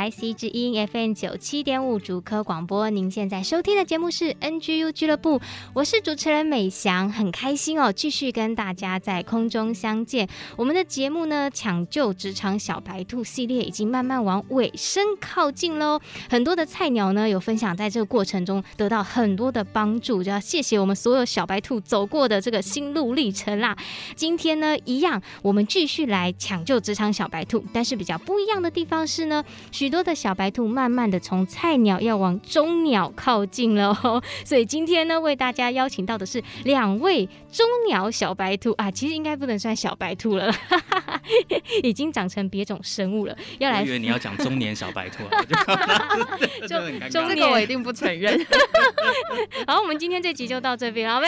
IC 之音 FM 九七点五主科广播，您现在收听的节目是 NGU 俱乐部，我是主持人美翔，很开心哦，继续跟大家在空中相见。我们的节目呢，抢救职场小白兔系列已经慢慢往尾声靠近喽。很多的菜鸟呢，有分享在这个过程中得到很多的帮助，就要谢谢我们所有小白兔走过的这个心路历程啦。今天呢，一样，我们继续来抢救职场小白兔，但是比较不一样的地方是呢。许多的小白兔慢慢的从菜鸟要往中鸟靠近了哦，所以今天呢，为大家邀请到的是两位中鸟小白兔啊，其实应该不能算小白兔了，哈哈哈，已经长成别种生物了。要来，我以为你要讲中年小白兔，中年 这个我一定不承认。好，我们今天这集就到这边，好呗，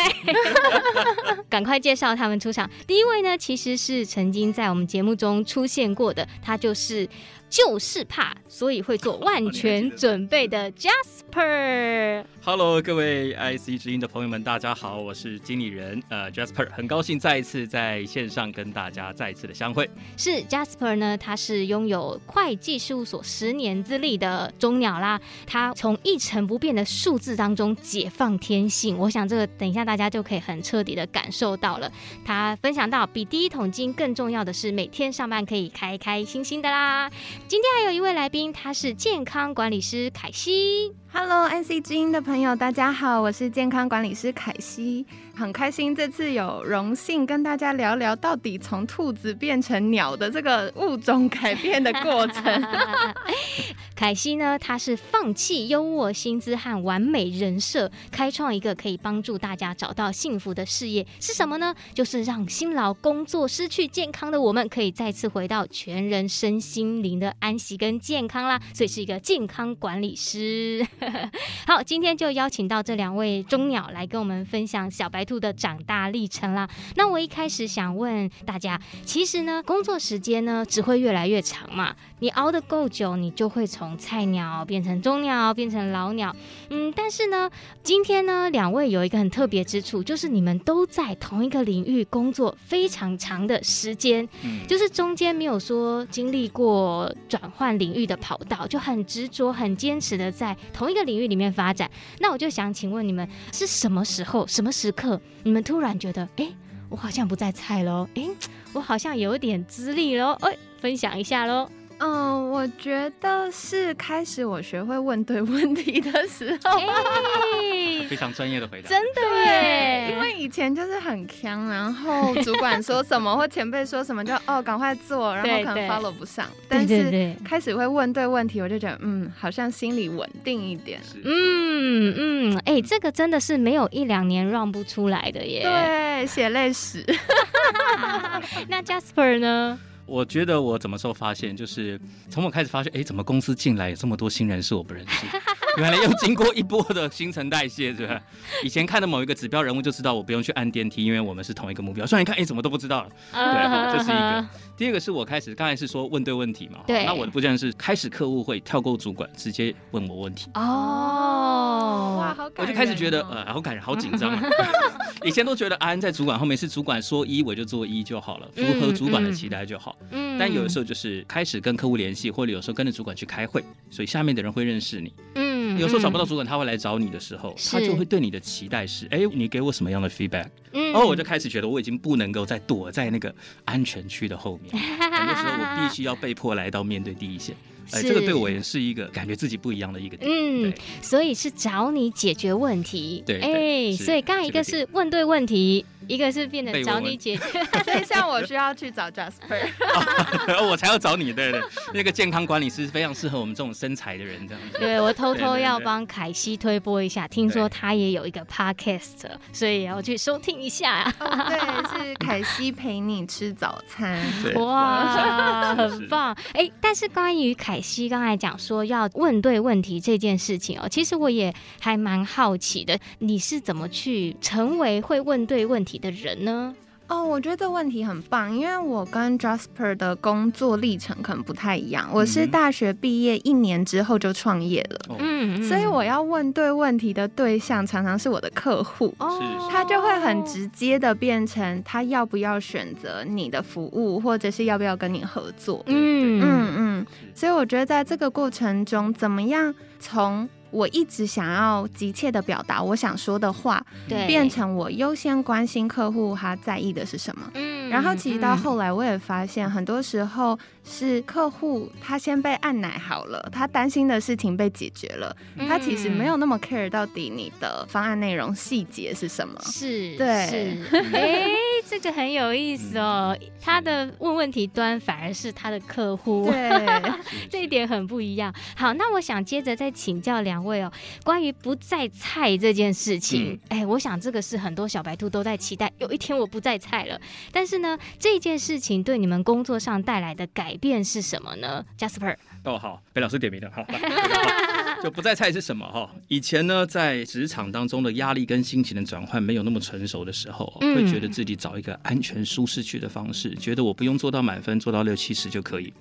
赶快介绍他们出场。第一位呢，其实是曾经在我们节目中出现过的，他就是。就是怕，所以会做万全准备的 Jasper。Hello，各位 IC 之音的朋友们，大家好，我是经理人呃 Jasper，很高兴再一次在线上跟大家再一次的相会。是 Jasper 呢，他是拥有会计事务所十年资历的中鸟啦，他从一成不变的数字当中解放天性，我想这个等一下大家就可以很彻底的感受到了。他分享到，比第一桶金更重要的是每天上班可以开开心心的啦。今天还有一位来宾，他是健康管理师凯西。Hello，NC 知音的朋友，大家好，我是健康管理师凯西，很开心这次有荣幸跟大家聊聊到底从兔子变成鸟的这个物种改变的过程。凯西呢，他是放弃优渥薪资和完美人设，开创一个可以帮助大家找到幸福的事业，是什么呢？就是让辛劳工作失去健康的我们，可以再次回到全人身心灵的安息跟健康啦。所以是一个健康管理师。好，今天就邀请到这两位中鸟来跟我们分享小白兔的长大历程啦。那我一开始想问大家，其实呢，工作时间呢只会越来越长嘛。你熬得够久，你就会从菜鸟变成中鸟，变成老鸟。嗯，但是呢，今天呢，两位有一个很特别之处，就是你们都在同一个领域工作非常长的时间，嗯，就是中间没有说经历过转换领域的跑道，就很执着、很坚持的在同一个领域里面发展。那我就想请问你们，是什么时候、什么时刻，你们突然觉得，哎，我好像不在菜喽，哎，我好像有点资历喽，哎，分享一下喽。嗯，我觉得是开始我学会问对问题的时候，欸、非常专业的回答，真的耶！因为以前就是很强，然后主管说什么或前辈说什么就哦赶快做，然后可能 follow 不上。但是开始会问对问题，我就觉得嗯，好像心里稳定一点。嗯嗯，哎、欸，这个真的是没有一两年让不出来的耶。对，血泪史。那 Jasper 呢？我觉得我什么时候发现，就是从我开始发现，哎，怎么公司进来有这么多新人是我不认识，原来又经过一波的新陈代谢，是吧？以前看的某一个指标人物就知道我不用去按电梯，因为我们是同一个目标。虽然一看，哎，怎么都不知道了。对，这是一个。第二个是我开始，刚才是说问对问题嘛。对。那我的部件是开始客户会跳过主管，直接问我问题。哦，哇，好感人。我就开始觉得，呃，好感人，好紧张啊。以前都觉得安在主管后面，是主管说一我就做一就好了，符合主管的期待就好。嗯。但有的时候就是开始跟客户联系，或者有时候跟着主管去开会，所以下面的人会认识你。嗯。有时候找不到主管，他会来找你的时候，他就会对你的期待是：哎，你给我什么样的 feedback？嗯。然后我就开始觉得我已经不能够再躲在那个安全区的后面。很多时候我必须要被迫来到面对第一线。哎，这个对我也是一个感觉自己不一样的一个点。嗯，所以是找你解决问题。对，哎，所以刚才一个是问对问题。一个是变成找你解决，所以像我需要去找 Jasper，我才要找你。对对，那个健康管理师非常适合我们这种身材的人这样子。对，我偷偷要帮凯西推播一下，听说他也有一个 podcast，所以要去收听一下。对，是凯西陪你吃早餐。哇，很棒。哎，但是关于凯凯西刚才讲说要问对问题这件事情哦，其实我也还蛮好奇的，你是怎么去成为会问对问题的人呢？哦，我觉得这问题很棒，因为我跟 Jasper 的工作历程可能不太一样。我是大学毕业一年之后就创业了，嗯，所以我要问对问题的对象常常是我的客户，哦，他就会很直接的变成他要不要选择你的服务，或者是要不要跟你合作，嗯。嗯嗯。所以我觉得在这个过程中，怎么样从我一直想要急切的表达我想说的话，对，变成我优先关心客户他在意的是什么。嗯，然后其实到后来我也发现，很多时候是客户他先被按奶好了，他担心的事情被解决了，嗯、他其实没有那么 care 到底你的方案内容细节是什么。是，对，是，哎、欸，这个很有意思哦。他的问问题端反而是他的客户，对，这一点很不一样。好，那我想接着再请教两。会哦，关于不在菜这件事情，哎、嗯欸，我想这个是很多小白兔都在期待，有一天我不在菜了。但是呢，这件事情对你们工作上带来的改变是什么呢？Jasper，哦，好，被老师点名了，好，就不在菜是什么哈？以前呢，在职场当中的压力跟心情的转换没有那么成熟的时候，嗯、会觉得自己找一个安全舒适区的方式，觉得我不用做到满分，做到六七十就可以。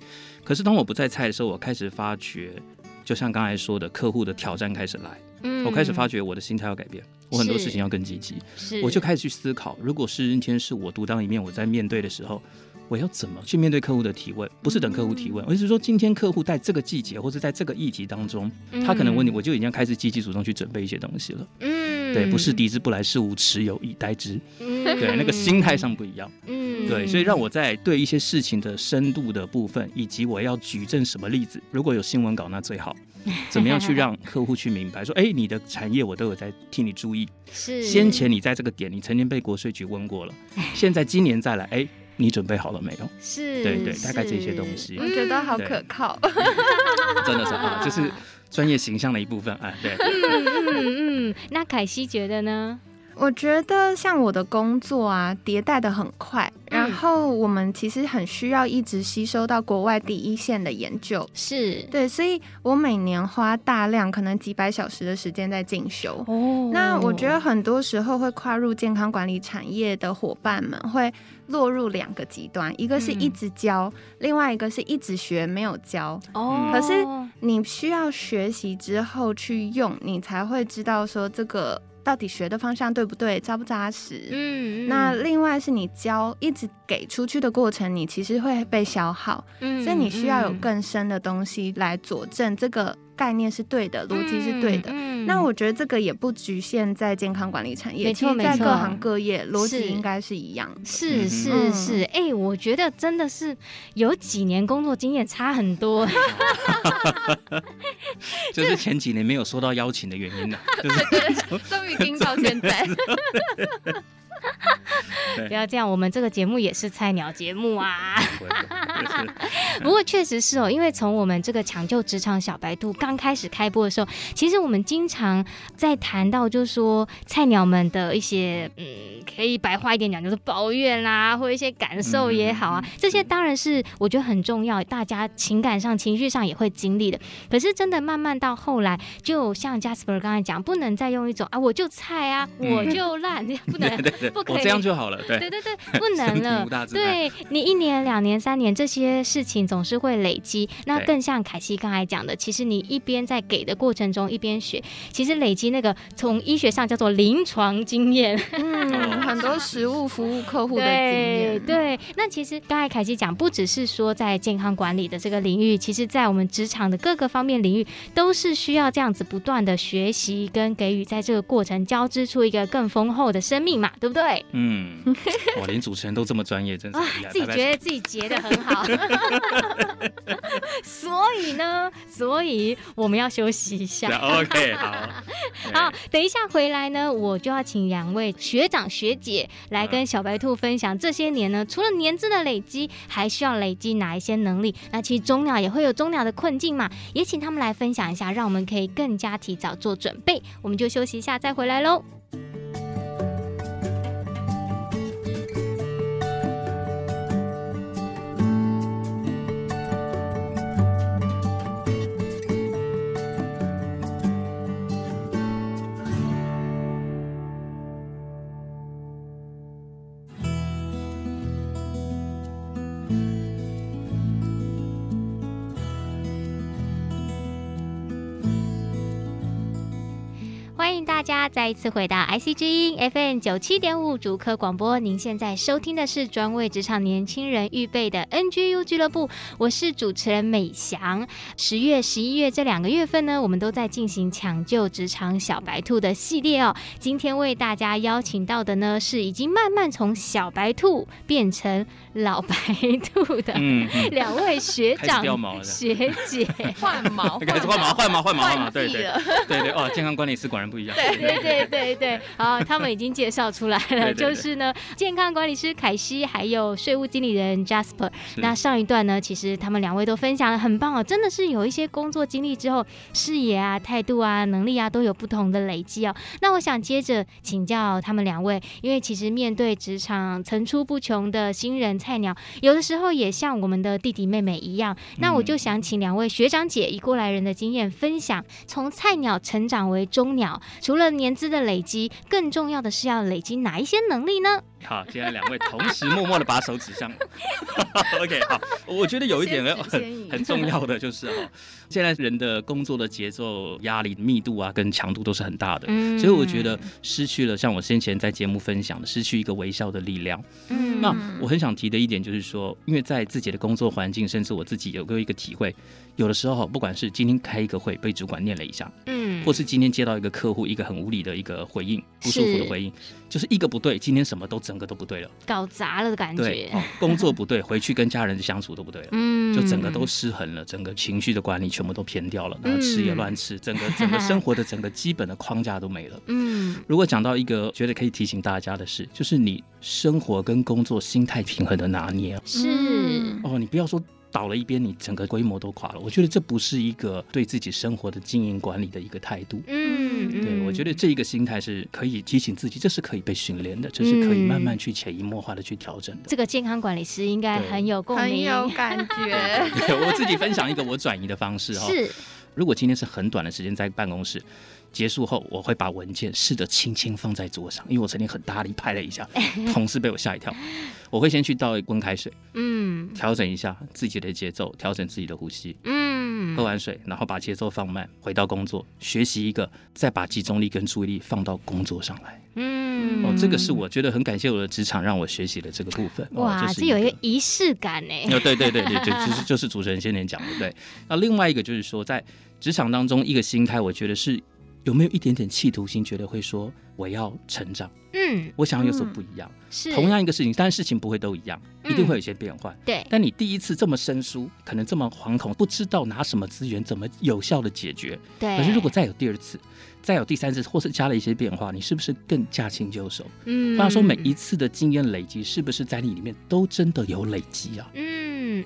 可是当我不在菜的时候，我开始发觉。就像刚才说的，客户的挑战开始来，嗯，我开始发觉我的心态要改变，我很多事情要更积极，是，我就开始去思考，如果是今天是我独当一面，我在面对的时候，我要怎么去面对客户的提问？不是等客户提问，而是说今天客户在这个季节或者在这个议题当中，他可能问你，我就已经开始积极主动去准备一些东西了，嗯，对，不是敌之不来，是吾持有以待之，嗯，对，那个心态上不一样，嗯，对，所以让我在对一些事情的深度的部分，以及我要举证什么例子，如果有新闻稿那最好。怎么样去让客户去明白说，哎、欸，你的产业我都有在替你注意。是，先前你在这个点，你曾经被国税局问过了，现在今年再来，哎、欸，你准备好了没有？是，对对，大概这些东西，我觉得好可靠，真的是啊，这、就是专业形象的一部分啊。对，嗯嗯嗯，那凯西觉得呢？我觉得像我的工作啊，迭代的很快，然后我们其实很需要一直吸收到国外第一线的研究，是对，所以我每年花大量可能几百小时的时间在进修。哦，那我觉得很多时候会跨入健康管理产业的伙伴们会落入两个极端，一个是一直教，嗯、另外一个是一直学没有教。哦，可是你需要学习之后去用，你才会知道说这个。到底学的方向对不对，扎不扎实？嗯，那另外是你教一直给出去的过程，你其实会被消耗，嗯，所以你需要有更深的东西来佐证这个概念是对的，逻辑是对的。嗯，那我觉得这个也不局限在健康管理产业，其实在各行各业逻辑应该是一样的。是是是，哎、欸，我觉得真的是有几年工作经验差很多。就是前几年没有收到邀请的原因呢，就是 终于听到现在。不要这样，我们这个节目也是菜鸟节目啊。不过确实是哦，因为从我们这个抢救职场小白兔刚开始开播的时候，其实我们经常在谈到，就是说菜鸟们的一些嗯，可以白话一点讲，就是抱怨啦，或一些感受也好啊，这些当然是我觉得很重要，大家情感上、情绪上也会经历的。可是真的慢慢到后来，就像 Jasper 刚才讲，不能再用一种啊，我就菜啊，我就烂，不能。不可以，我这样就好了。对，对对对，不能了。对，你一年、两年、三年，这些事情总是会累积。那更像凯西刚才讲的，其实你一边在给的过程中一边学，其实累积那个从医学上叫做临床经验，嗯，很多实物服务客户的经验。对，那其实刚才凯西讲，不只是说在健康管理的这个领域，其实在我们职场的各个方面领域，都是需要这样子不断的学习跟给予，在这个过程交织出一个更丰厚的生命嘛，对不对？不对？嗯，我连主持人都这么专业，真是。自己觉得自己结的很好。所以呢，所以我们要休息一下。OK，好。好，等一下回来呢，我就要请两位学长学姐来跟小白兔分享这些年呢，除了年资的累积，还需要累积哪一些能力？那其实中鸟也会有中鸟的困境嘛，也请他们来分享一下，让我们可以更加提早做准备。我们就休息一下，再回来喽。大家再一次回到 IC 之音 FM 九七点五主科广播，您现在收听的是专为职场年轻人预备的 NGU 俱乐部，我是主持人美翔。十月、十一月这两个月份呢，我们都在进行抢救职场小白兔的系列哦。今天为大家邀请到的呢，是已经慢慢从小白兔变成老白兔的 两位学长学姐，换毛，开始换毛，换毛，换毛，换毛，对对对对哦，健康管理师果然不一样。对对对对对，好，他们已经介绍出来了，对对对，就是呢，健康管理师凯西，还有税务经理人 Jasper。那上一段呢，其实他们两位都分享了很棒哦，真的是有一些工作经历之后，视野啊、态度啊、能力啊都有不同的累积哦。那我想接着请教他们两位，因为其实面对职场层出不穷的新人菜鸟，有的时候也像我们的弟弟妹妹一样。那我就想请两位学长姐以过来人的经验分享，从菜鸟成长为中鸟。除了年资的累积，更重要的是要累积哪一些能力呢？好，现在两位同时默默的把手指向。OK，好，我觉得有一点很很重要的就是哈，现在人的工作的节奏、压力密度啊，跟强度都是很大的，嗯，所以我觉得失去了像我先前在节目分享的，失去一个微笑的力量。嗯，那我很想提的一点就是说，因为在自己的工作环境，甚至我自己有过一个体会，有的时候不管是今天开一个会被主管念了一下，嗯，或是今天接到一个客户一个很无理的一个回应，不舒服的回应，就是一个不对，今天什么都整个都不对了，搞砸了的感觉。工作不对，回去跟家人的相处都不对了，嗯，就整个都失衡了，整个情绪的管理全部都偏掉了，然后吃也乱吃，整个 整个生活的整个基本的框架都没了。嗯，如果讲到一个觉得可以提醒大家的事，就是你生活跟工作心态平衡的拿捏。是哦，你不要说。倒了一边，你整个规模都垮了。我觉得这不是一个对自己生活的经营管理的一个态度。嗯，对，我觉得这一个心态是可以提醒自己，这是可以被训练的，这是可以慢慢去潜移默化的去调整的。这个健康管理师应该很有共鸣，很有感觉。我自己分享一个我转移的方式哈。是，如果今天是很短的时间在办公室。结束后，我会把文件试着轻轻放在桌上，因为我曾经很大力拍了一下，同事被我吓一跳。我会先去倒一温开水，嗯，调整一下自己的节奏，调整自己的呼吸，嗯，喝完水，然后把节奏放慢，回到工作，学习一个，再把集中力跟注意力放到工作上来，嗯，哦，这个是我觉得很感谢我的职场让我学习的这个部分。哇，这有一个仪式感呢。哦，对对对对，就 就是就是主持人先前讲的，对。那另外一个就是说，在职场当中，一个心态，我觉得是。有没有一点点企图心，觉得会说我要成长？嗯，我想要有所不一样。是同样一个事情，但是事情不会都一样，一定会有一些变换。对，但你第一次这么生疏，可能这么惶恐，不知道拿什么资源怎么有效的解决。对，可是如果再有第二次，再有第三次，或是加了一些变化，你是不是更驾轻就熟？嗯，话说每一次的经验累积，是不是在你里面都真的有累积啊？嗯，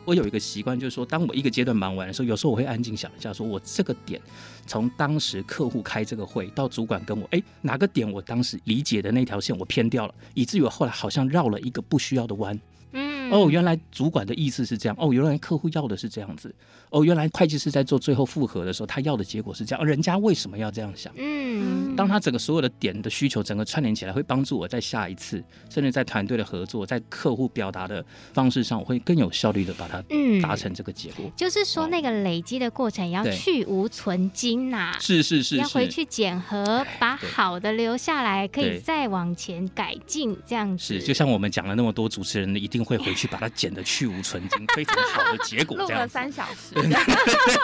我有一个习惯，就是说，当我一个阶段忙完的时候，有时候我会安静想一下，说我这个点，从当时客户开这个会到主管跟我，哎，哪个点我当时理解的那条线我偏掉了，以至于我后来好像绕了一个不需要的弯。嗯，哦，原来主管的意思是这样，哦，原来客户要的是这样子。哦，原来会计师在做最后复核的时候，他要的结果是这样。人家为什么要这样想？嗯，当他整个所有的点的需求整个串联起来，会帮助我在下一次，甚至在团队的合作，在客户表达的方式上，我会更有效率的把它达成这个结果。嗯、就是说，那个累积的过程也要去无存精呐、啊。是是是，是，要回去检核，把好的留下来，可以再往前改进。这样子是，就像我们讲了那么多，主持人的一定。定会回去把它剪得去无存精，非常好的结果。这样录了三小时。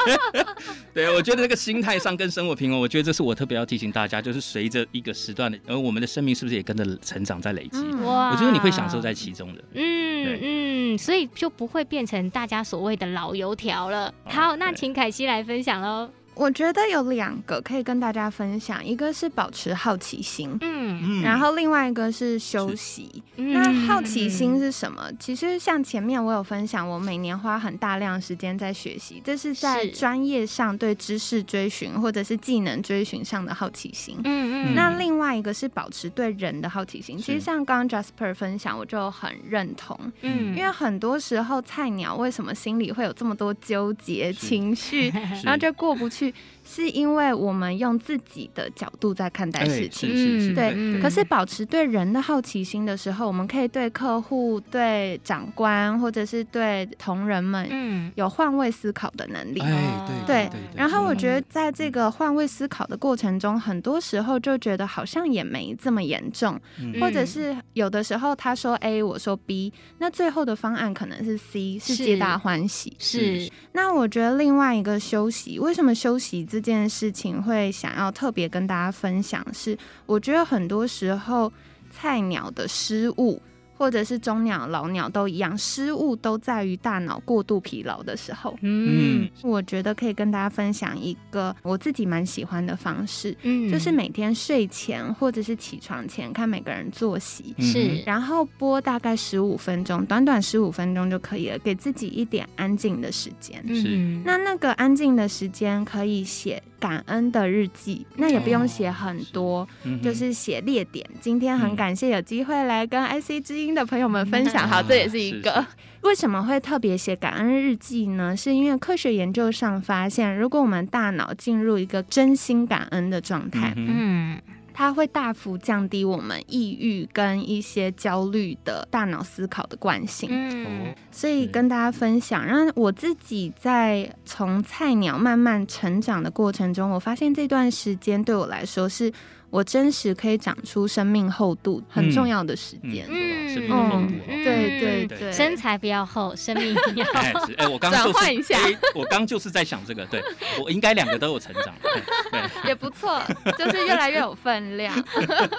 对，我觉得这个心态上跟生活平衡，我觉得这是我特别要提醒大家，就是随着一个时段的，而我们的生命是不是也跟着成长在累积？哇、嗯，我觉得你会享受在其中的。嗯嗯，所以就不会变成大家所谓的老油条了。好，那请凯西来分享喽。我觉得有两个可以跟大家分享，一个是保持好奇心，嗯，然后另外一个是休息。那好奇心是什么？其实像前面我有分享，我每年花很大量时间在学习，这是在专业上对知识追寻或者是技能追寻上的好奇心。嗯嗯。那另外一个是保持对人的好奇心。其实像刚刚 Jasper 分享，我就很认同。嗯，因为很多时候菜鸟为什么心里会有这么多纠结情绪，然后就过不去。Oui. 是因为我们用自己的角度在看待事情，欸、对。嗯、可是保持对人的好奇心的时候，我们可以对客户、对长官或者是对同仁们，嗯有换位思考的能力。哎、对，然后我觉得在这个换位思考的过程中，很多时候就觉得好像也没这么严重，嗯、或者是有的时候他说 A，我说 B，那最后的方案可能是 C，是皆大欢喜。是。是那我觉得另外一个休息，为什么休息这件事情会想要特别跟大家分享？是我觉得很多时候菜鸟的失误。或者是中鸟、老鸟都一样，失误都在于大脑过度疲劳的时候。嗯，我觉得可以跟大家分享一个我自己蛮喜欢的方式，嗯，就是每天睡前或者是起床前看每个人作息，是，然后播大概十五分钟，短短十五分钟就可以了，给自己一点安静的时间。是，那那个安静的时间可以写感恩的日记，那也不用写很多，是就是写列点。今天很感谢有机会来跟 IC 之音的朋友们分享，好，这也是一个为什么会特别写感恩日记呢？是因为科学研究上发现，如果我们大脑进入一个真心感恩的状态，嗯，它会大幅降低我们抑郁跟一些焦虑的大脑思考的惯性。嗯，所以跟大家分享，让我自己在从菜鸟慢慢成长的过程中，我发现这段时间对我来说是。我真实可以长出生命厚度很重要的时间，嗯，嗯，对对对，身材不要厚，生命比较厚。哎，我刚转 换一下，我刚就是在想这个，对我应该两个都有成长，对，也不错，就是越来越有分量。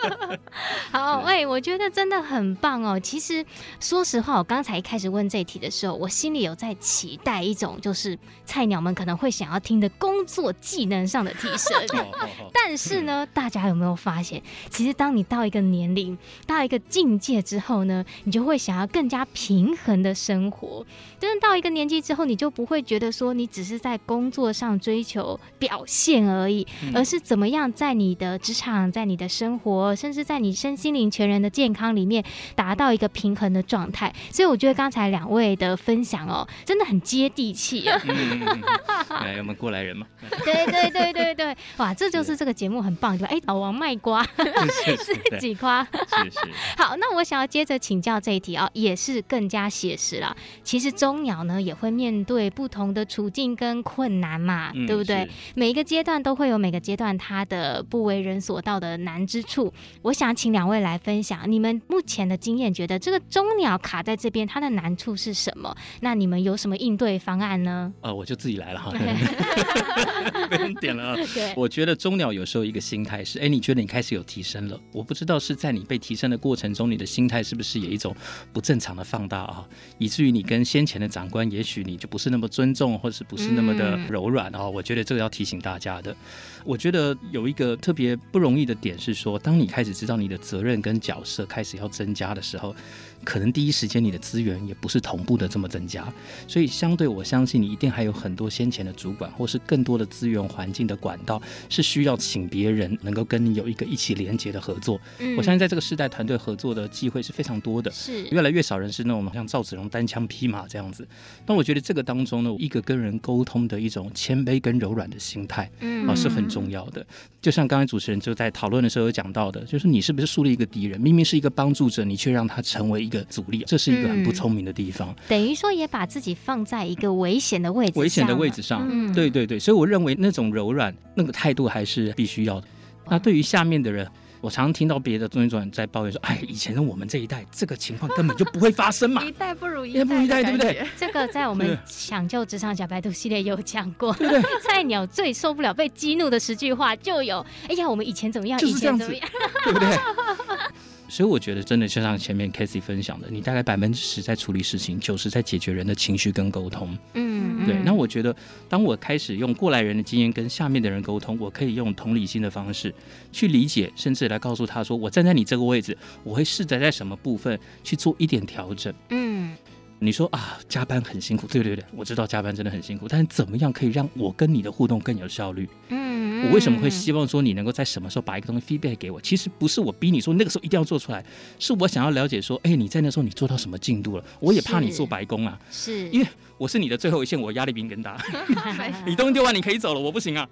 好，喂，我觉得真的很棒哦。其实说实话，我刚才一开始问这题的时候，我心里有在期待一种，就是菜鸟们可能会想要听的工作技能上的提升。但是呢，大家有没有？没有发现，其实当你到一个年龄、到一个境界之后呢，你就会想要更加平衡的生活。真的到一个年纪之后，你就不会觉得说你只是在工作上追求表现而已，而是怎么样在你的职场、在你的生活，甚至在你身心灵全人的健康里面达到一个平衡的状态。所以我觉得刚才两位的分享哦，真的很接地气啊！来，我们过来人嘛。对对对对对，哇，这就是这个节目很棒的。哎，老王。卖瓜 自己夸，是是。好，那我想要接着请教这一题啊，也是更加写实了。其实中鸟呢也会面对不同的处境跟困难嘛，嗯、对不对？每一个阶段都会有每个阶段它的不为人所道的难之处。我想请两位来分享你们目前的经验，觉得这个中鸟卡在这边，它的难处是什么？那你们有什么应对方案呢？呃，我就自己来了哈，被人点了。对，我觉得中鸟有时候一个心态是，哎，你。觉得你开始有提升了，我不知道是在你被提升的过程中，你的心态是不是有一种不正常的放大啊，以至于你跟先前的长官，也许你就不是那么尊重，或者是不是那么的柔软啊？我觉得这个要提醒大家的。我觉得有一个特别不容易的点是说，当你开始知道你的责任跟角色开始要增加的时候。可能第一时间你的资源也不是同步的这么增加，所以相对我相信你一定还有很多先前的主管或是更多的资源环境的管道是需要请别人能够跟你有一个一起连接的合作。嗯，我相信在这个时代团队合作的机会是非常多的，是越来越少人是那种像赵子龙单枪匹马这样子。那我觉得这个当中呢，一个跟人沟通的一种谦卑跟柔软的心态，嗯啊是很重要的。就像刚才主持人就在讨论的时候有讲到的，就是你是不是树立一个敌人，明明是一个帮助者，你却让他成为一个。阻力，这是一个很不聪明的地方。嗯、等于说，也把自己放在一个危险的位置，危险的位置上。嗯、对对对，所以我认为那种柔软，那个态度还是必须要的。那对于下面的人，我常常听到别的中心主管在抱怨说：“哎，以前的我们这一代，这个情况根本就不会发生嘛。”一代不如一代，不如一代，对不对？这个在我们《抢救职场小白兔》系列有讲过。对，菜鸟最受不了被激怒的十句话就有：“哎呀，我们以前怎么样？以前怎么样？对不对？”所以我觉得，真的就像前面 Cathy 分享的，你大概百分之十在处理事情，九十在解决人的情绪跟沟通。嗯，对。那我觉得，当我开始用过来人的经验跟下面的人沟通，我可以用同理心的方式去理解，甚至来告诉他说，我站在你这个位置，我会试着在什么部分去做一点调整。嗯。你说啊，加班很辛苦，对对对，我知道加班真的很辛苦，但是怎么样可以让我跟你的互动更有效率？嗯，我为什么会希望说你能够在什么时候把一个东西 feedback 给我？其实不是我逼你说那个时候一定要做出来，是我想要了解说，哎，你在那时候你做到什么进度了？我也怕你做白工啊，是因为。我是你的最后一线，我压力比你更大。你东西丢完，你可以走了，我不行啊。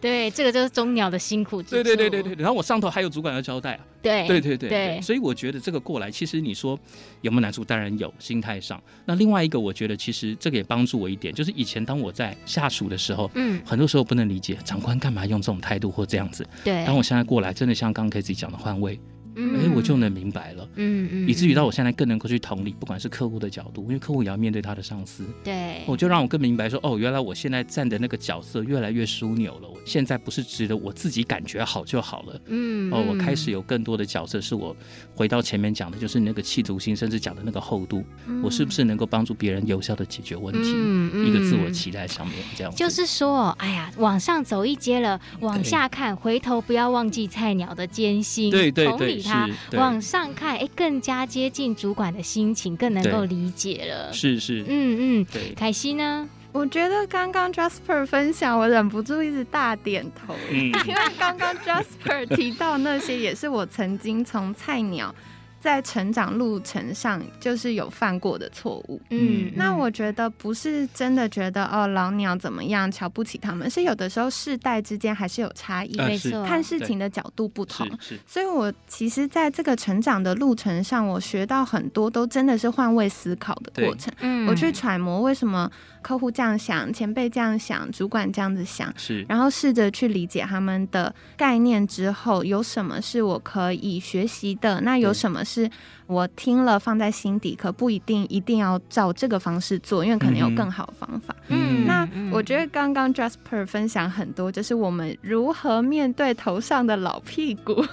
对，这个就是中鸟的辛苦之处。对对对对对。然后我上头还有主管要交代啊。对对对对对。所以我觉得这个过来，其实你说有没有难处？当然有，心态上。那另外一个，我觉得其实这个也帮助我一点，就是以前当我在下属的时候，嗯，很多时候不能理解长官干嘛用这种态度或这样子。对。当我现在过来，真的像刚刚 Cathy 讲的换位。哎，我就能明白了，嗯嗯，以至于到我现在更能够去同理，不管是客户的角度，因为客户也要面对他的上司，对，我就让我更明白说，哦，原来我现在站的那个角色越来越枢纽了，我现在不是值得我自己感觉好就好了，嗯，哦，我开始有更多的角色，是我回到前面讲的，就是那个企图心，甚至讲的那个厚度，我是不是能够帮助别人有效的解决问题？嗯，一个自我期待上面这样，就是说，哎呀，往上走一阶了，往下看，回头不要忘记菜鸟的艰辛，对对对。他往上看，哎，更加接近主管的心情，更能够理解了。是是，嗯嗯，对。凯西呢？我觉得刚刚 Jasper 分享，我忍不住一直大点头，嗯、因为刚刚 Jasper 提到那些，也是我曾经从菜鸟。在成长路程上，就是有犯过的错误。嗯，那我觉得不是真的觉得哦，老鸟怎么样，瞧不起他们，是有的时候世代之间还是有差异，没错，看事情的角度不同。所以我其实在这个成长的路程上，我学到很多，都真的是换位思考的过程。嗯，我去揣摩为什么。客户这样想，前辈这样想，主管这样子想，是，然后试着去理解他们的概念之后，有什么是我可以学习的？那有什么是？我听了放在心底，可不一定一定要照这个方式做，因为可能有更好的方法。嗯，那我觉得刚刚 Jasper 分享很多，就是我们如何面对头上的老屁股。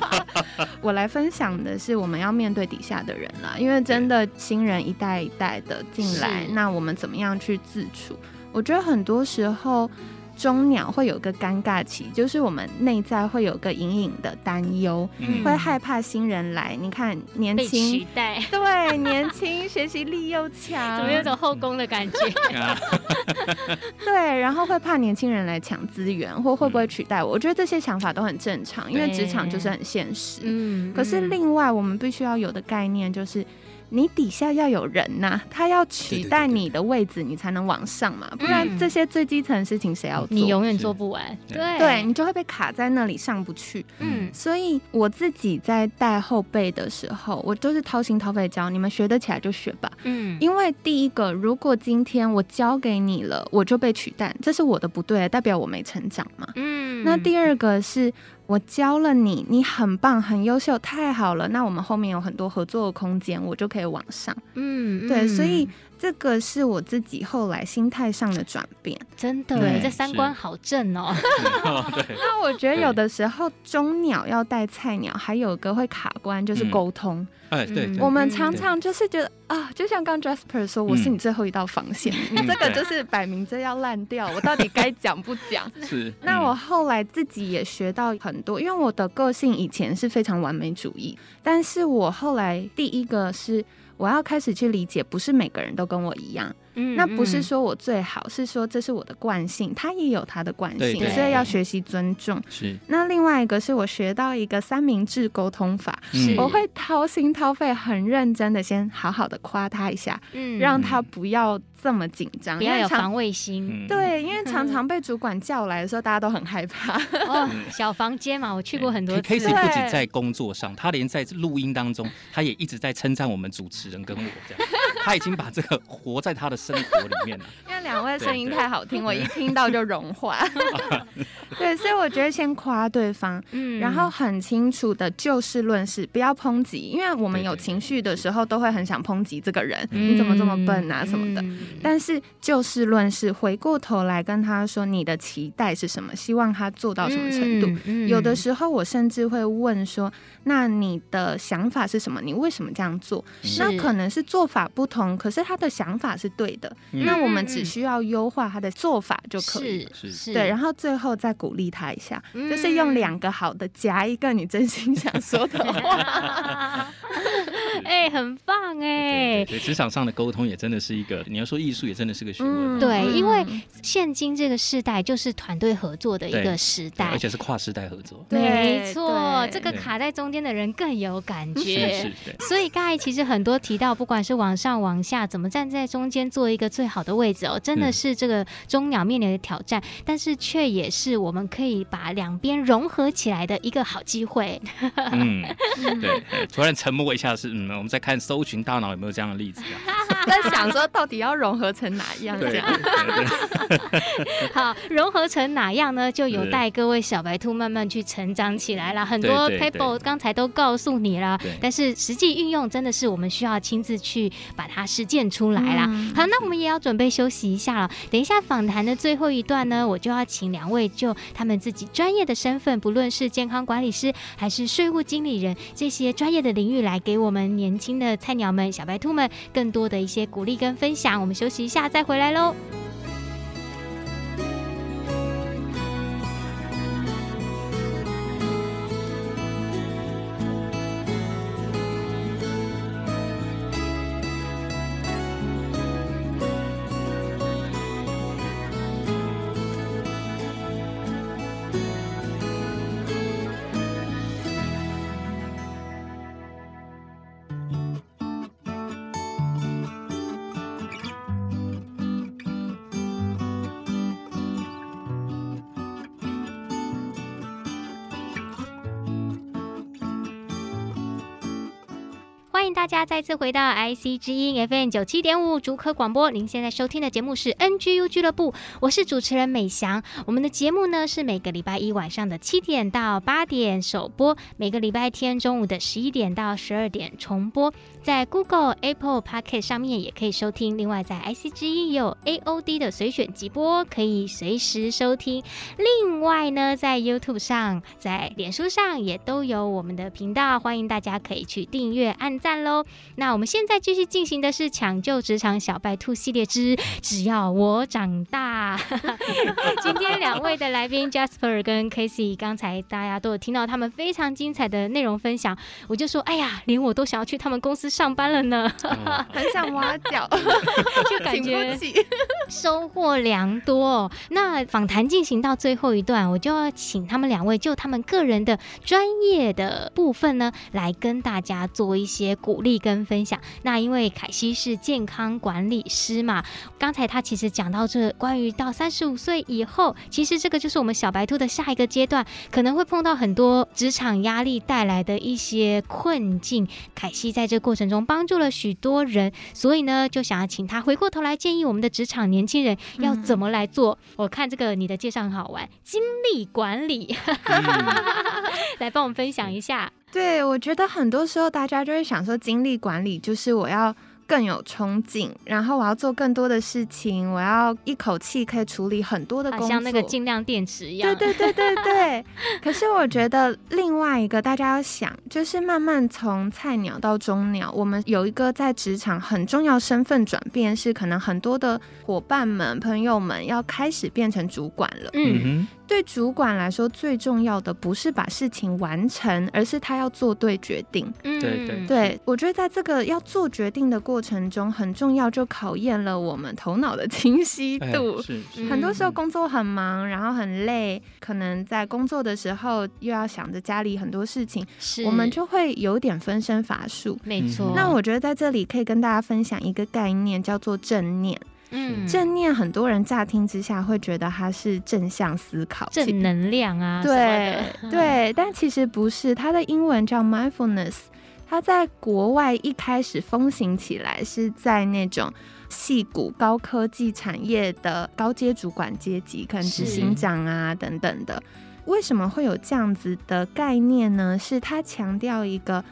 我来分享的是我们要面对底下的人啦，因为真的新人一代一代的进来，那我们怎么样去自处？我觉得很多时候。中鸟会有个尴尬期，就是我们内在会有个隐隐的担忧，嗯、会害怕新人来。你看年轻，对，年轻学习力又强，怎么有种后宫的感觉？对，然后会怕年轻人来抢资源，或会不会取代我？我觉得这些想法都很正常，因为职场就是很现实。嗯，可是另外我们必须要有的概念就是。你底下要有人呐、啊，他要取代你的位置，你才能往上嘛，不然这些最基层的事情谁要做？你永远做不完，对，对你就会被卡在那里上不去。嗯，所以我自己在带后辈的时候，我都是掏心掏肺教你们，学得起来就学吧。嗯，因为第一个，如果今天我教给你了，我就被取代，这是我的不对，代表我没成长嘛。嗯，那第二个是。我教了你，你很棒，很优秀，太好了。那我们后面有很多合作的空间，我就可以往上。嗯，对，所以这个是我自己后来心态上的转变。真的，你这三观好正哦。那我觉得有的时候中鸟要带菜鸟，还有一个会卡关，就是沟通。嗯哎，对，我们常常就是觉得啊，就像刚 Jasper 说，我是你最后一道防线，这个就是摆明着要烂掉，我到底该讲不讲？是。那我后来自己也学到很多，因为我的个性以前是非常完美主义，但是我后来第一个是我要开始去理解，不是每个人都跟我一样。嗯，那不是说我最好，是说这是我的惯性，他也有他的惯性，对对对，所以要学习尊重。是。那另外一个是我学到一个三明治沟通法，我会掏心掏肺、很认真的先好好的夸他一下，嗯，让他不要这么紧张，不要有防卫心。对，因为常常被主管叫来的时候，大家都很害怕。哦，小房间嘛，我去过很多次。Casey 不仅在工作上，他连在录音当中，他也一直在称赞我们主持人跟我这样。他已经把这个活在他的生活里面了。两位声音太好听，我一听到就融化。对，所以我觉得先夸对方，嗯，然后很清楚的就事论事，不要抨击，因为我们有情绪的时候都会很想抨击这个人，你怎么这么笨啊什么的。但是就事论事，回过头来跟他说你的期待是什么，希望他做到什么程度。有的时候我甚至会问说，那你的想法是什么？你为什么这样做？那可能是做法不同，可是他的想法是对的。那我们只需要优化他的做法就可以。是是。对，然后最后再鼓励他一下，就是用两个好的夹一个你真心想说的话。哎，很棒哎！对，职场上的沟通也真的是一个，你要说艺术也真的是个学问。对，因为现今这个时代就是团队合作的一个时代，而且是跨时代合作。没错，这个卡在中间的人更有感觉是。所以刚才其实很多提到，不管是往上往下，怎么站在中间做一个最好的位置哦，真的是这个中鸟面临的挑战，但是却也是我们可以把两边融合起来的一个好机会。嗯，对，突然沉默一下是嗯。我们在看搜寻大脑有没有这样的例子？啊 在想说到底要融合成哪样？这样 好，融合成哪样呢？就有待各位小白兔慢慢去成长起来了。很多 paper 刚才都告诉你了，但是实际运用真的是我们需要亲自去把它实践出来啦。好，那我们也要准备休息一下了。等一下访谈的最后一段呢，我就要请两位就他们自己专业的身份，不论是健康管理师还是税务经理人这些专业的领域，来给我们年轻的菜鸟们、小白兔们更多的一些鼓励跟分享。我们休息一下，再回来喽。大家再次回到 IC 之音 FM 九七点五竹科广播。您现在收听的节目是 NGU 俱乐部，我是主持人美翔。我们的节目呢是每个礼拜一晚上的七点到八点首播，每个礼拜天中午的十一点到十二点重播。在 Google、Apple Podcast 上面也可以收听。另外，在 IC 之音也有 AOD 的随选集播，可以随时收听。另外呢，在 YouTube 上、在脸书上也都有我们的频道，欢迎大家可以去订阅、按赞。喽，那我们现在继续进行的是抢救职场小白兔系列之只要我长大。今天两位的来宾 Jasper 跟 Casey，刚才大家都有听到他们非常精彩的内容分享，我就说，哎呀，连我都想要去他们公司上班了呢，很想挖角，就感觉收获良多。那访谈进行到最后一段，我就要请他们两位就他们个人的专业的部分呢，来跟大家做一些。鼓励跟分享。那因为凯西是健康管理师嘛，刚才他其实讲到这关于到三十五岁以后，其实这个就是我们小白兔的下一个阶段，可能会碰到很多职场压力带来的一些困境。凯西在这过程中帮助了许多人，所以呢，就想要请他回过头来建议我们的职场年轻人要怎么来做。嗯、我看这个你的介绍很好玩，精力管理，嗯、来帮我们分享一下。对，我觉得很多时候大家就会想说，精力管理就是我要更有冲劲，然后我要做更多的事情，我要一口气可以处理很多的工作，像那个尽量电池一样。对对对对对。可是我觉得另外一个大家要想，就是慢慢从菜鸟到中鸟，我们有一个在职场很重要身份转变，是可能很多的伙伴们、朋友们要开始变成主管了。嗯哼。对主管来说，最重要的不是把事情完成，而是他要做对决定。嗯，对对对，我觉得在这个要做决定的过程中，很重要，就考验了我们头脑的清晰度。是，是，很多时候工作很忙，然后很累，可能在工作的时候又要想着家里很多事情，是，我们就会有点分身乏术。没错。那我觉得在这里可以跟大家分享一个概念，叫做正念。嗯，正念很多人乍听之下会觉得它是正向思考、正能量啊，对对，但其实不是，它的英文叫 mindfulness，它在国外一开始风行起来是在那种细谷高科技产业的高阶主管阶级，可能执行长啊等等的。为什么会有这样子的概念呢？是它强调一个。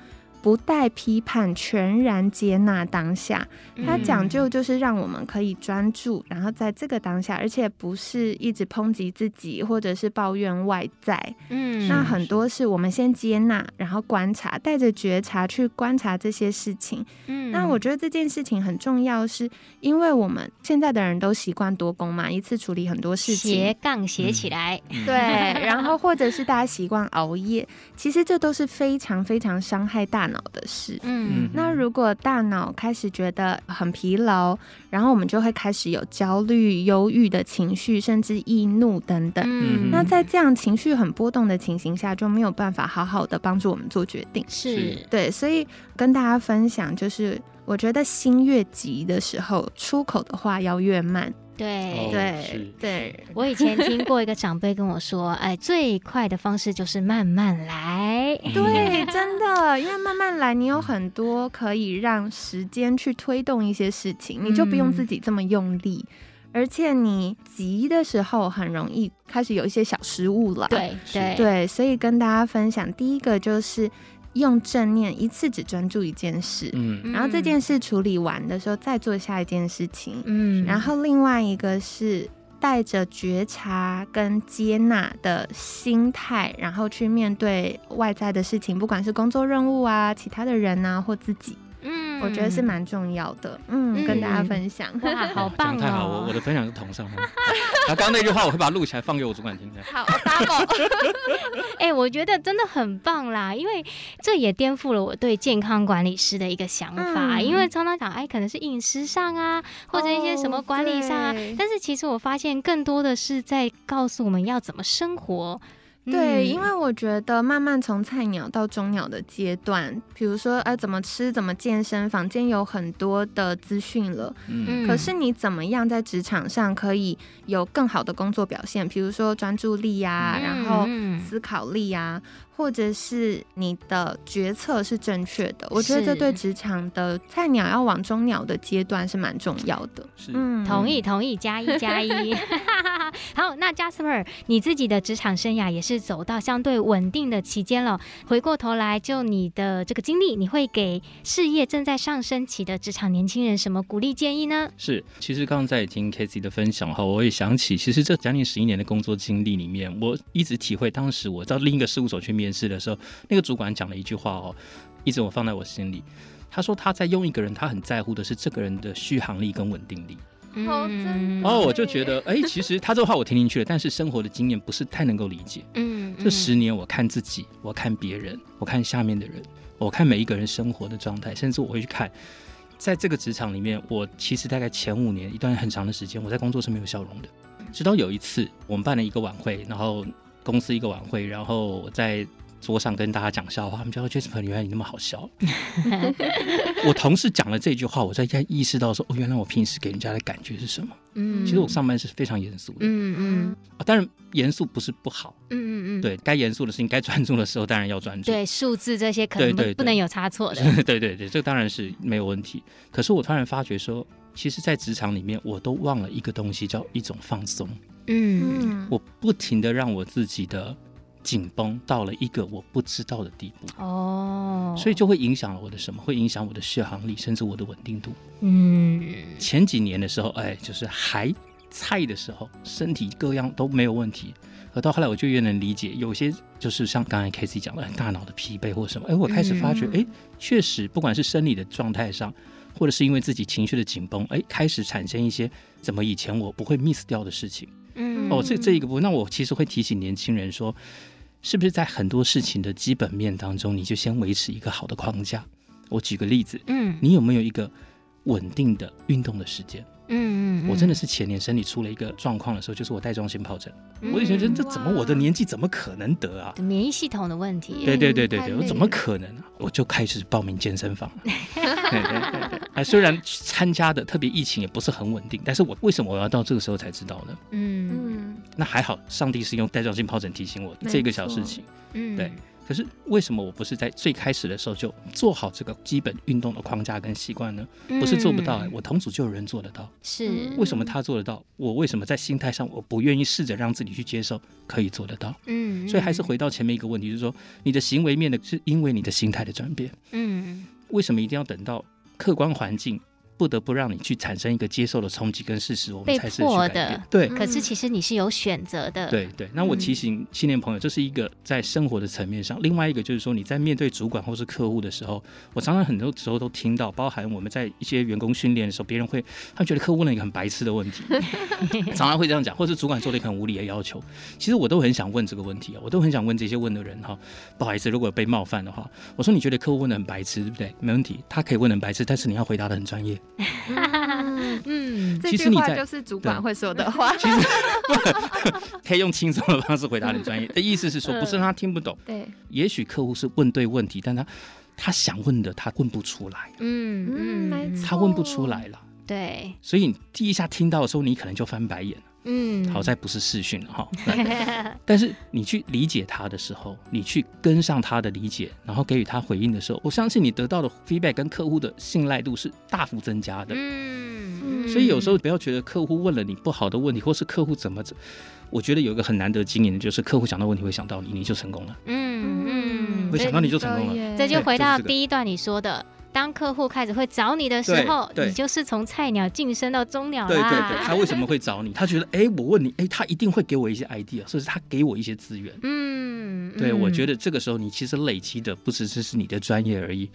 不带批判，全然接纳当下。它讲究就是让我们可以专注，然后在这个当下，而且不是一直抨击自己，或者是抱怨外在。嗯，那很多是我们先接纳，然后观察，带着觉察去观察这些事情。嗯，那我觉得这件事情很重要，是因为我们现在的人都习惯多工嘛，一次处理很多事情，斜杠斜起来。嗯、对，然后或者是大家习惯熬夜，其实这都是非常非常伤害大脑。脑的事，嗯，那如果大脑开始觉得很疲劳，然后我们就会开始有焦虑、忧郁的情绪，甚至易怒等等。嗯，那在这样情绪很波动的情形下，就没有办法好好的帮助我们做决定。是。对，所以跟大家分享，就是我觉得心越急的时候，出口的话要越慢。对对对，我以前听过一个长辈跟我说，哎，最快的方式就是慢慢来。对，真的，因为慢慢来，你有很多可以让时间去推动一些事情，你就不用自己这么用力，而且你急的时候很容易开始有一些小失误了。对对对，所以跟大家分享，第一个就是。用正念一次只专注一件事，嗯，然后这件事处理完的时候再做下一件事情，嗯，然后另外一个是带着觉察跟接纳的心态，然后去面对外在的事情，不管是工作任务啊、其他的人啊或自己。嗯，我觉得是蛮重要的。嗯，嗯跟大家分享，哇，好棒哦！太好，我我的分享是同上。那刚刚那句话，我会把它录起来放给我主管听。好，double。哎，我觉得真的很棒啦，因为这也颠覆了我对健康管理师的一个想法。嗯、因为常常讲，哎，可能是饮食上啊，或者一些什么管理上啊，哦、但是其实我发现更多的是在告诉我们要怎么生活。对，因为我觉得慢慢从菜鸟到中鸟的阶段，比如说，呃，怎么吃，怎么健身，房间有很多的资讯了。嗯，可是你怎么样在职场上可以有更好的工作表现？比如说专注力呀、啊，然后思考力呀、啊。或者是你的决策是正确的，我觉得这对职场的菜鸟要往中鸟的阶段是蛮重要的。是，嗯，同意同意，加一加一。好，那 Jasper，你自己的职场生涯也是是走到相对稳定的期间了。回过头来，就你的这个经历，你会给事业正在上升期的职场年轻人什么鼓励建议呢？是，其实刚刚在听 Cathy 的分享后，我也想起，其实这将近十一年的工作经历里面，我一直体会，当时我到另一个事务所去。面试的时候，那个主管讲了一句话哦，一直我放在我心里。他说他在用一个人，他很在乎的是这个人的续航力跟稳定力。嗯，哦，我就觉得，哎，其实他这话我听进去了，但是生活的经验不是太能够理解。嗯，这十年我看自己，我看别人，我看下面的人，我看每一个人生活的状态，甚至我会去看，在这个职场里面，我其实大概前五年一段很长的时间，我在工作是没有笑容的。直到有一次，我们办了一个晚会，然后。公司一个晚会，然后我在桌上跟大家讲笑话，他们就说：“Jasper，原来你那么好笑。” 我同事讲了这句话，我才意识到说：“哦，原来我平时给人家的感觉是什么？”嗯，其实我上班是非常严肃的。嗯嗯，啊，当然严肃不是不好。嗯嗯嗯，对该严肃的事情，该专注的时候，当然要专注。对数字这些可能不不能有差错的。对对对，这个当然是没有问题。可是我突然发觉说，其实，在职场里面，我都忘了一个东西，叫一种放松。嗯，我不停的让我自己的紧绷到了一个我不知道的地步哦，所以就会影响了我的什么？会影响我的续航力，甚至我的稳定度。嗯，前几年的时候，哎，就是还菜的时候，身体各样都没有问题，而到后来我就越能理解，有些就是像刚才 Cathy 讲的，大脑的疲惫或什么，哎，我开始发觉，哎，确实，不管是生理的状态上，或者是因为自己情绪的紧绷，哎，开始产生一些怎么以前我不会 miss 掉的事情。嗯，哦，这这一个部分，那我其实会提醒年轻人说，是不是在很多事情的基本面当中，你就先维持一个好的框架？我举个例子，嗯，你有没有一个稳定的运动的时间？嗯嗯，我真的是前年身体出了一个状况的时候，就是我带状性疱疹，嗯、我就觉得这怎么我的年纪怎么可能得啊？免疫系统的问题。对对对对对，我怎么可能啊？我就开始报名健身房。对对对对，哎，虽然参加的特别疫情也不是很稳定，但是我为什么我要到这个时候才知道呢？嗯嗯，那还好，上帝是用带状性疱疹提醒我这个小事情。嗯，对。可是为什么我不是在最开始的时候就做好这个基本运动的框架跟习惯呢？不是做不到、欸，我同组就有人做得到。是为什么他做得到？我为什么在心态上我不愿意试着让自己去接受可以做得到？嗯，所以还是回到前面一个问题，就是说你的行为面的是因为你的心态的转变。嗯，为什么一定要等到客观环境？不得不让你去产生一个接受的冲击跟事实，我们才是去改变。对，可是其实你是有选择的。对对，那我提醒青年朋友，这是一个在生活的层面上。另外一个就是说，你在面对主管或是客户的时候，我常常很多时候都听到，包含我们在一些员工训练的时候，别人会他们觉得客户问了一个很白痴的问题，常常会这样讲，或是主管做了一个很无理的要求。其实我都很想问这个问题啊，我都很想问这些问的人哈，不好意思，如果被冒犯的话，我说你觉得客户问的很白痴，对不对？没问题，他可以问的很白痴，但是你要回答的很专业。嗯，这句话就是主管会说的话。其实 可以用轻松的方式回答你专业的意思是说，不是让他听不懂。对，也许客户是问对问题，但他他想问的他问不出来。嗯嗯，他问不出来了。对，所以你第一下听到的时候，你可能就翻白眼。嗯，好在不是视讯哈，但是你去理解他的时候，你去跟上他的理解，然后给予他回应的时候，我相信你得到的 feedback 跟客户的信赖度是大幅增加的。嗯，所以有时候不要觉得客户问了你不好的问题，或是客户怎么怎，我觉得有一个很难得经验的就是客户想到问题会想到你，你就成功了。嗯嗯，会想到你就成功了。这就回到第一段你说的。当客户开始会找你的时候，你就是从菜鸟晋升到中鸟啦。对对对，他为什么会找你？他觉得，哎、欸，我问你，哎、欸，他一定会给我一些 idea，甚至他给我一些资源。嗯，对，我觉得这个时候你其实累积的不只是是你的专业而已。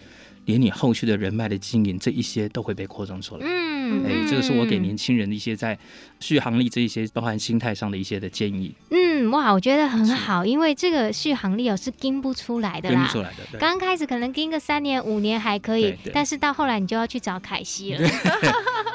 连你后续的人脉的经营，这一些都会被扩张出来。嗯，哎、欸，这个是我给年轻人的一些在续航力这一些，包含心态上的一些的建议。嗯，哇，我觉得很好，因为这个续航力哦是跟不出来的啦。跟不出来的。刚开始可能跟个三年五年还可以，但是到后来你就要去找凯西了。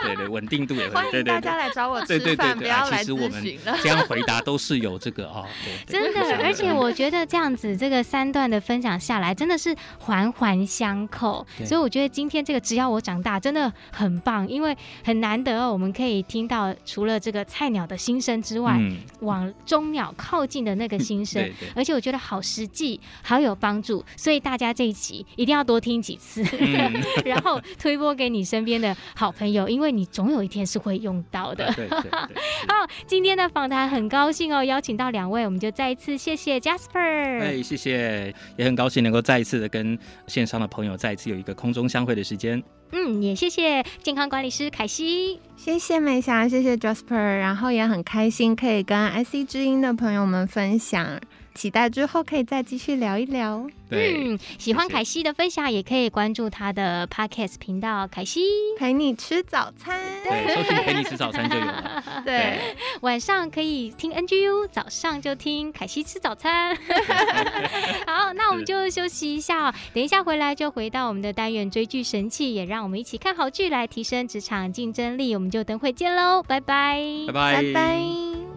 对对，稳定度也会。欢迎大家来找我吃饭，对对对对，不要来咨询了。其实我们这样回答都是有这个啊，对对真的，而且我觉得这样子这个三段的分享下来，真的是环环相扣。所以我觉得今天这个只要我长大真的很棒，因为很难得哦，我们可以听到除了这个菜鸟的心声之外，嗯、往中鸟靠近的那个心声，而且我觉得好实际，好有帮助。所以大家这一集一定要多听几次，嗯、然后推播给你身边的好朋友，因为你总有一天是会用到的。好，今天的访谈很高兴哦，邀请到两位，我们就再一次谢谢 Jasper。哎，谢谢，也很高兴能够再一次的跟线上的朋友再一次有。有一个空中相会的时间，嗯，也谢谢健康管理师凯西，谢谢美霞，谢谢 Jasper，然后也很开心可以跟 IC 知音的朋友们分享。期待之后可以再继续聊一聊。对，嗯，喜欢凯西的分享，也可以关注他的 Podcast 频道“凯西陪你吃早餐”。对，搜寻“陪你吃早餐”就有了。对，对晚上可以听 NGU，早上就听凯西吃早餐。好，那我们就休息一下哦，等一下回来就回到我们的单元追剧神器，也让我们一起看好剧来提升职场竞争力。我们就等会见喽，拜拜，拜拜，拜拜。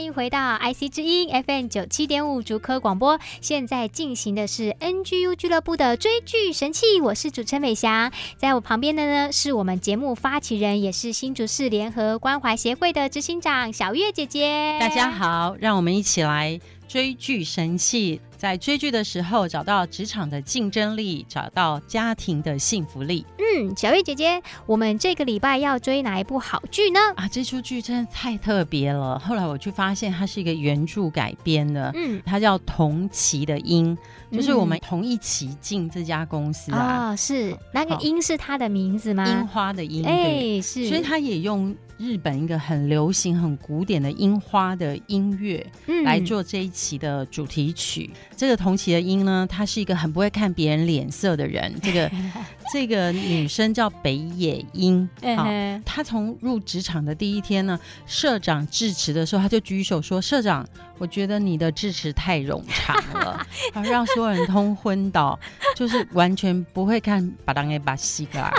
欢迎回到 IC 之音 FM 九七点五竹科广播，现在进行的是 NGU 俱乐部的追剧神器，我是主持人美霞，在我旁边的呢是我们节目发起人，也是新竹市联合关怀协会的执行长小月姐姐。大家好，让我们一起来追剧神器。在追剧的时候，找到职场的竞争力，找到家庭的幸福力。嗯，小月姐姐，我们这个礼拜要追哪一部好剧呢？啊，这出剧真的太特别了。后来我去发现，它是一个原著改编的。嗯，它叫《同期的鹰》，就是我们同一期进这家公司啊。哦，是那个鹰是它的名字吗？樱花的樱。哎，是。所以它也用。日本一个很流行、很古典的樱花的音乐，来做这一期的主题曲。嗯、这个同期的英呢，她是一个很不会看别人脸色的人。这个 这个女生叫北野英，好，她从入职场的第一天呢，社长致辞的时候，她就举手说：“社长，我觉得你的致辞太冗长了，好 让所有人通昏倒，就是完全不会看把当给把戏啦，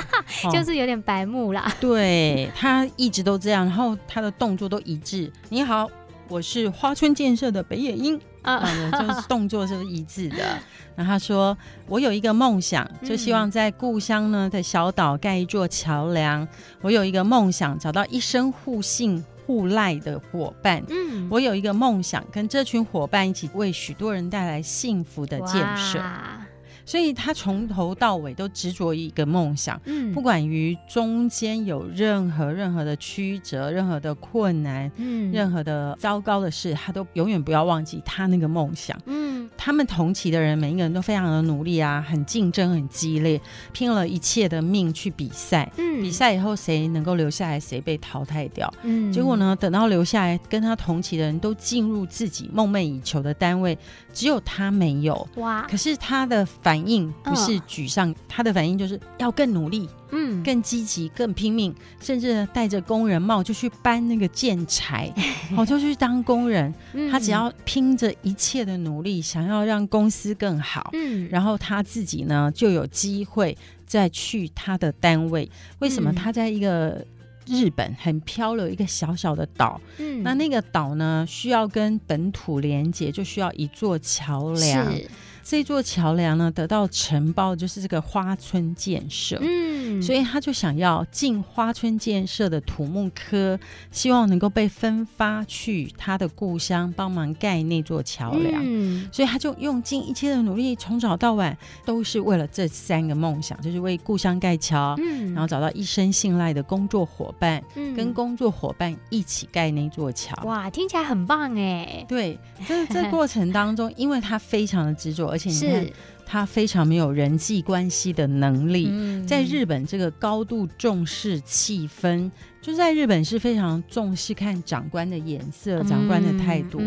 就是有点白目啦。”对，她一直都这样，然后她的动作都一致。你好，我是花村建设的北野英。啊，就是动作是一致的。然后他说：“我有一个梦想，就希望在故乡呢的小岛盖一座桥梁。我有一个梦想，找到一生互信互赖的伙伴。嗯，我有一个梦想，跟这群伙伴一起为许多人带来幸福的建设。”所以他从头到尾都执着于一个梦想，嗯，不管于中间有任何任何的曲折、任何的困难、嗯，任何的糟糕的事，他都永远不要忘记他那个梦想，嗯。他们同期的人每一个人都非常的努力啊，很竞争、很激烈，拼了一切的命去比赛，嗯。比赛以后谁能够留下来，谁被淘汰掉，嗯。结果呢，等到留下来跟他同期的人都进入自己梦寐以求的单位，只有他没有，哇！可是他的反应。反应不是沮丧，他的反应就是要更努力，嗯，更积极，更拼命，甚至呢戴着工人帽就去搬那个建材，我 就去当工人。他只要拼着一切的努力，想要让公司更好，嗯，然后他自己呢就有机会再去他的单位。为什么他在一个日本很漂流一个小小的岛？嗯，那那个岛呢需要跟本土连接，就需要一座桥梁。这座桥梁呢，得到承包就是这个花村建设，嗯，所以他就想要进花村建设的土木科，希望能够被分发去他的故乡帮忙盖那座桥梁，嗯，所以他就用尽一切的努力，从早到晚都是为了这三个梦想，就是为故乡盖桥，嗯，然后找到一生信赖的工作伙伴，嗯，跟工作伙伴一起盖那座桥。哇，听起来很棒哎！对，这这过程当中，因为他非常的执着。而且你看，他非常没有人际关系的能力。在日本，这个高度重视气氛，就在日本是非常重视看长官的眼色、长官的态度。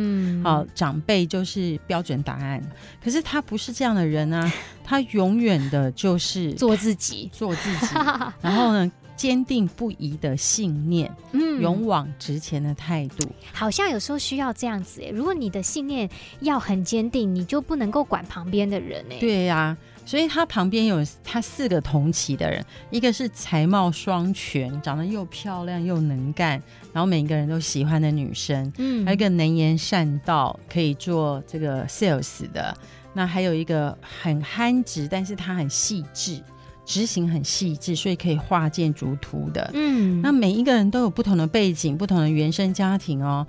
好，长辈就是标准答案。可是他不是这样的人啊，他永远的就是做自己，做自己。然后呢？坚定不移的信念，嗯，勇往直前的态度，好像有时候需要这样子哎。如果你的信念要很坚定，你就不能够管旁边的人哎。对呀、啊，所以他旁边有他四个同期的人，一个是才貌双全，长得又漂亮又能干，然后每一个人都喜欢的女生，嗯，还有一个能言善道，可以做这个 sales 的。那还有一个很憨直，但是他很细致。执行很细致，所以可以画建筑图的。嗯，那每一个人都有不同的背景、不同的原生家庭哦。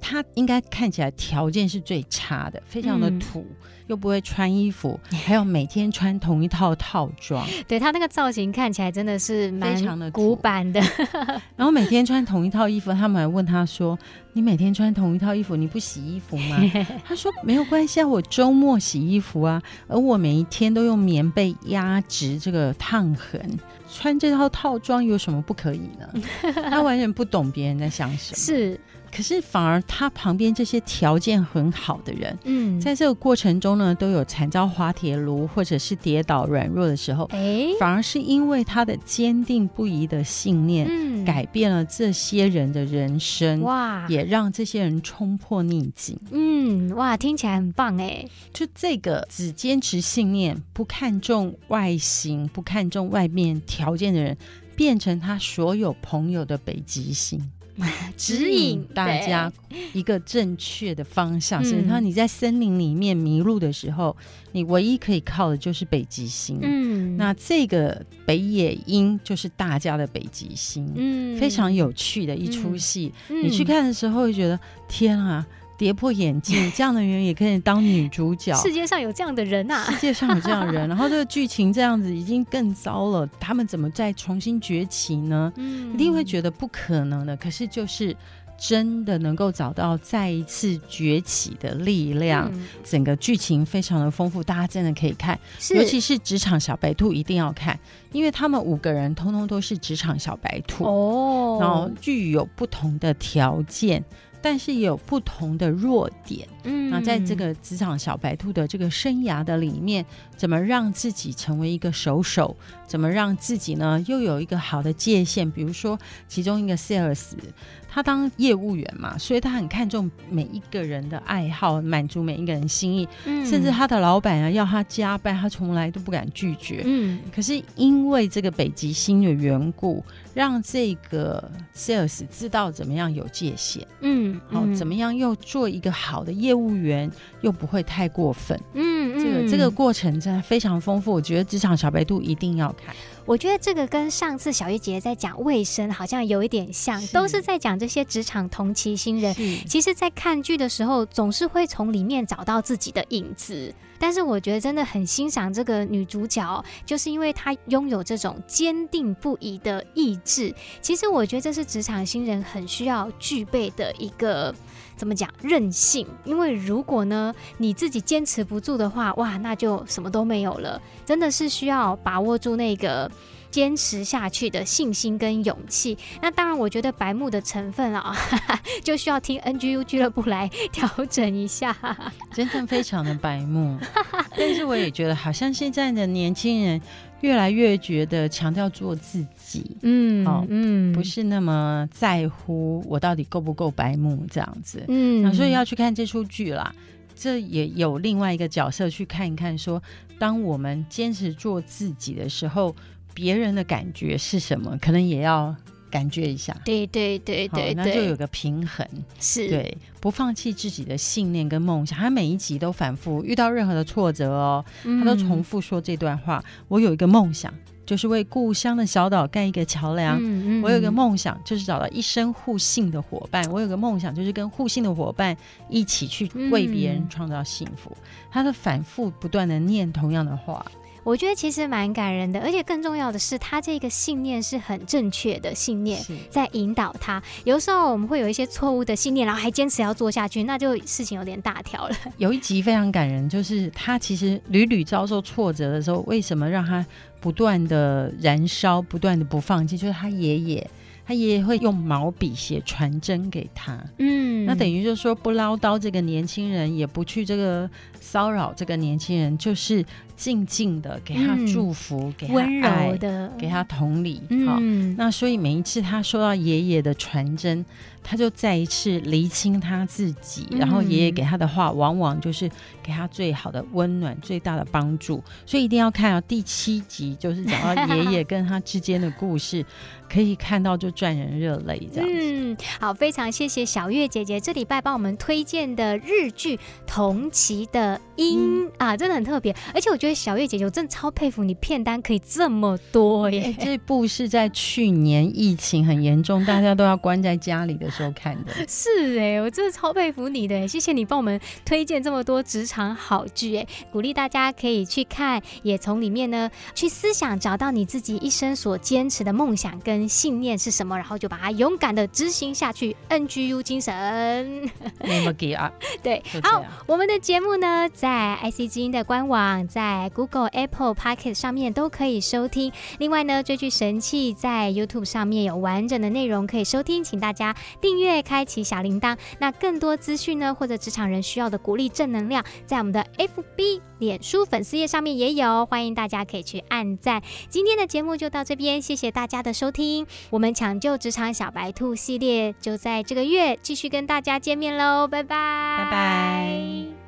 他应该看起来条件是最差的，非常的土。嗯又不会穿衣服，还有每天穿同一套套装。对，他那个造型看起来真的是蛮非常的古板的。然后每天穿同一套衣服，他们还问他说：“你每天穿同一套衣服，你不洗衣服吗？” 他说：“没有关系啊，我周末洗衣服啊，而我每一天都用棉被压直这个烫痕，穿这套套装有什么不可以呢？”他完全不懂别人在想什么。是。可是反而他旁边这些条件很好的人，嗯，在这个过程中呢，都有惨遭滑铁卢或者是跌倒软弱的时候，哎，反而是因为他的坚定不移的信念，嗯，改变了这些人的人生，哇，也让这些人冲破逆境，嗯，哇，听起来很棒哎，就这个只坚持信念、不看重外形、不看重外面条件的人，变成他所有朋友的北极星。指引大家一个正确的方向，所以他你在森林里面迷路的时候，你唯一可以靠的就是北极星。嗯，那这个北野鹰就是大家的北极星，嗯，非常有趣的一出戏。嗯，你去看的时候会觉得天啊！跌破眼镜，这样的人也可以当女主角。世界上有这样的人啊！世界上有这样的人，然后这个剧情这样子已经更糟了，他们怎么再重新崛起呢？嗯，一定会觉得不可能的。可是就是真的能够找到再一次崛起的力量。嗯，整个剧情非常的丰富，大家真的可以看，尤其是职场小白兔一定要看，因为他们五个人通通都是职场小白兔哦，然后具有不同的条件。但是也有不同的弱点。嗯，那在这个职场小白兔的这个生涯的里面，怎么让自己成为一个手手？怎么让自己呢又有一个好的界限？比如说，其中一个 sales。他当业务员嘛，所以他很看重每一个人的爱好，满足每一个人心意。嗯，甚至他的老板啊要他加班，他从来都不敢拒绝。嗯，可是因为这个北极星的缘故，让这个 sales 知道怎么样有界限。嗯，好，怎么样又做一个好的业务员，又不会太过分。嗯，这个这个过程真的非常丰富，我觉得职场小白兔一定要看。我觉得这个跟上次小月姐姐在讲卫生好像有一点像，是都是在讲这些职场同期新人。其实，在看剧的时候，总是会从里面找到自己的影子。但是，我觉得真的很欣赏这个女主角，就是因为她拥有这种坚定不移的意志。其实，我觉得这是职场新人很需要具备的一个。怎么讲任性？因为如果呢，你自己坚持不住的话，哇，那就什么都没有了。真的是需要把握住那个坚持下去的信心跟勇气。那当然，我觉得白目的成分啊，就需要听 NGU 俱乐部来调整一下。真的非常的白目，但是我也觉得，好像现在的年轻人。越来越觉得强调做自己，嗯，好、哦，嗯，不是那么在乎我到底够不够白目这样子，嗯，那所以要去看这出剧啦。这也有另外一个角色去看一看说，说当我们坚持做自己的时候，别人的感觉是什么，可能也要。感觉一下，对对对对，那就有个平衡，是对，不放弃自己的信念跟梦想。他每一集都反复遇到任何的挫折哦，他都重复说这段话：嗯、我有一个梦想，就是为故乡的小岛盖一个桥梁；嗯嗯、我有一个梦想，就是找到一生互信的伙伴；我有个梦想，就是跟互信的伙伴一起去为别人创造幸福。嗯、他的反复不断的念同样的话。我觉得其实蛮感人的，而且更重要的是，他这个信念是很正确的信念，在引导他。有时候我们会有一些错误的信念，然后还坚持要做下去，那就事情有点大条了。有一集非常感人，就是他其实屡屡遭受挫折的时候，为什么让他不断的燃烧，不断的不放弃？就是他爷爷。他爷爷会用毛笔写传真给他，嗯，那等于就是说不唠叨这个年轻人，也不去这个骚扰这个年轻人，就是静静的给他祝福，嗯、给他温柔的给他同理，好、嗯，那所以每一次他收到爷爷的传真。他就再一次厘清他自己，然后爷爷给他的话，往往就是给他最好的温暖、最大的帮助。所以一定要看到第七集，就是讲到爷爷跟他之间的故事，可以看到就赚人热泪这样子。嗯，好，非常谢谢小月姐姐这礼拜帮我们推荐的日剧《同期的音》嗯、啊，真的很特别。而且我觉得小月姐姐，我真的超佩服你，片单可以这么多耶。欸、这部是在去年疫情很严重，大家都要关在家里的时候。看的 是哎、欸，我真的超佩服你的，谢谢你帮我们推荐这么多职场好剧哎，鼓励大家可以去看，也从里面呢去思想，找到你自己一生所坚持的梦想跟信念是什么，然后就把它勇敢的执行下去。NGU 精神，Never give up。对，好，我们的节目呢在 IC 之音的官网，在 Google、Apple、Pocket 上面都可以收听。另外呢，追剧神器在 YouTube 上面有完整的内容可以收听，请大家订阅，开启小铃铛。那更多资讯呢，或者职场人需要的鼓励正能量，在我们的 FB、脸书粉丝页上面也有，欢迎大家可以去按赞。今天的节目就到这边，谢谢大家的收听。我们抢救职场小白兔系列就在这个月继续跟大家见面喽，拜拜，拜拜。